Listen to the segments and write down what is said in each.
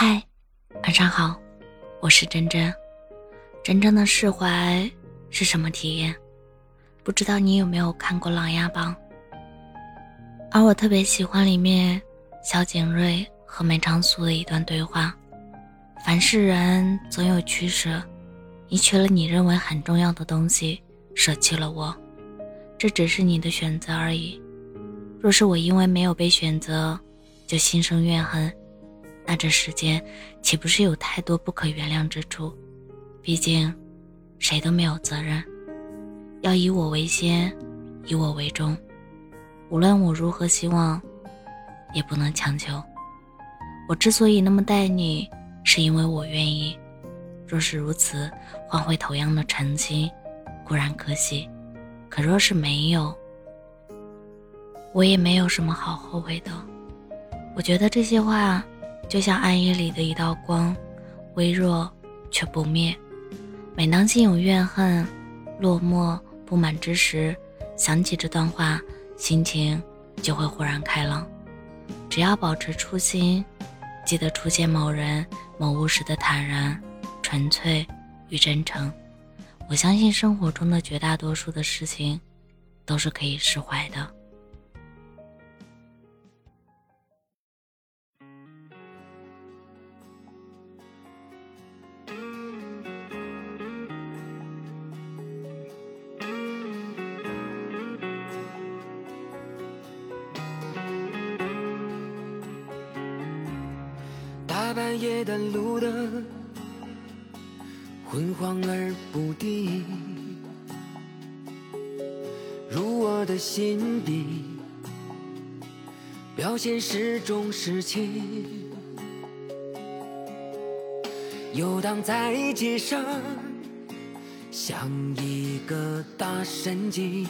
嗨，晚上好，我是真真。真正的释怀是什么体验？不知道你有没有看过《琅琊榜》？而我特别喜欢里面萧景睿和梅长苏的一段对话：“凡是人总有取舍，你取了你认为很重要的东西，舍弃了我，这只是你的选择而已。若是我因为没有被选择，就心生怨恨。”那这世间岂不是有太多不可原谅之处？毕竟，谁都没有责任。要以我为先，以我为重。无论我如何希望，也不能强求。我之所以那么待你，是因为我愿意。若是如此，换回同样的诚心，固然可惜；可若是没有，我也没有什么好后悔的。我觉得这些话。就像暗夜里的一道光，微弱却不灭。每当心有怨恨、落寞、不满之时，想起这段话，心情就会豁然开朗。只要保持初心，记得初见某人、某物时的坦然、纯粹与真诚，我相信生活中的绝大多数的事情，都是可以释怀的。大半夜的路灯昏黄而不定，入我的心底，表现是种事情。游荡在街上，像一个大神经，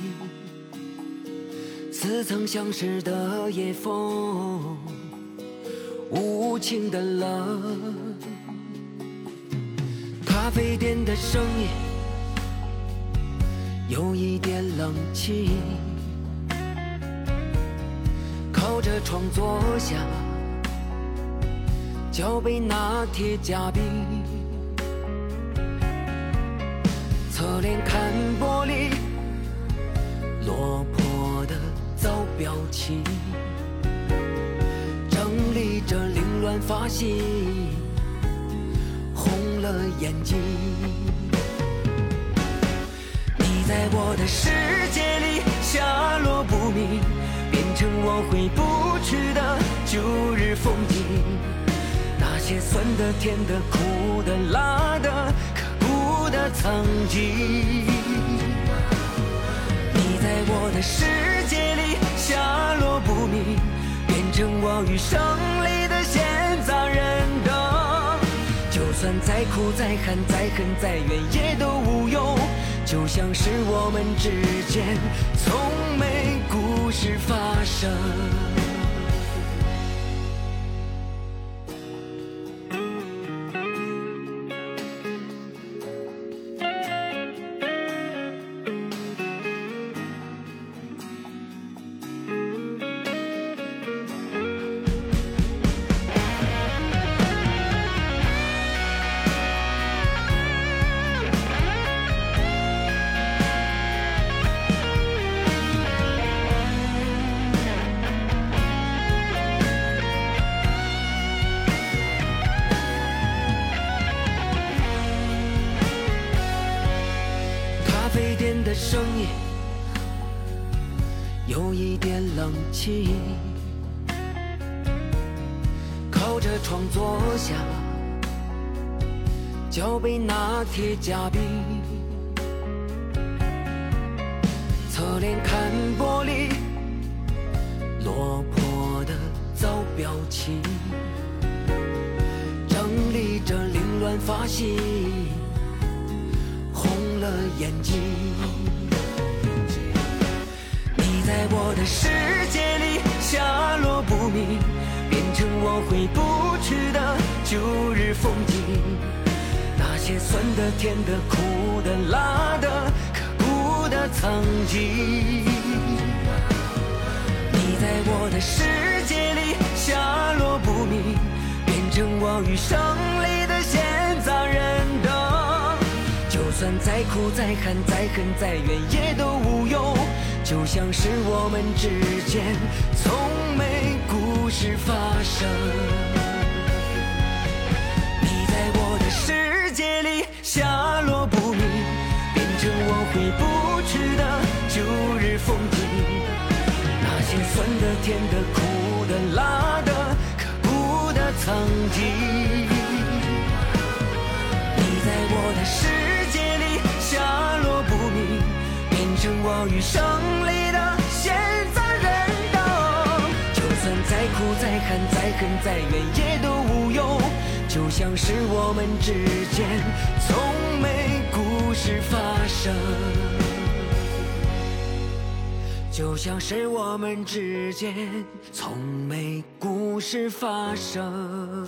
似曾相识的夜风。无情的冷，咖啡店的声音有一点冷清，靠着窗坐下，脚杯拿铁加冰，侧脸看玻璃，落魄的糟表情。乱发型，红了眼睛。你在我的世界里下落不明，变成我回不去的旧日风景。那些酸的、甜的、苦的、辣的、刻骨的曾经。你在我的世界里下落不明，变成我余生就算再苦再寒再恨再怨也都无用，就像是我们之间从没故事发生。的声音有一点冷清，靠着窗坐下，脚杯拿铁夹冰，侧脸看玻璃，落魄的糟表情，整理着凌乱发型，眼睛。你在我的世界里下落不明，变成我回不去的旧日风景。那些酸的、甜的、苦的、辣的、刻骨的曾经。你在我的世界里下落不明，变。成我余生里再苦再寒再恨再怨也都无用，就像是我们之间从没故事发生。你在我的世界里下落不明，变成我回不去的旧日风景。那些酸的、甜的、苦的、辣的、刻骨的曾经，我余生里的闲杂人等。就算再苦再寒再恨再怨也都无用，就像是我们之间从没故事发生。就像是我们之间从没故事发生。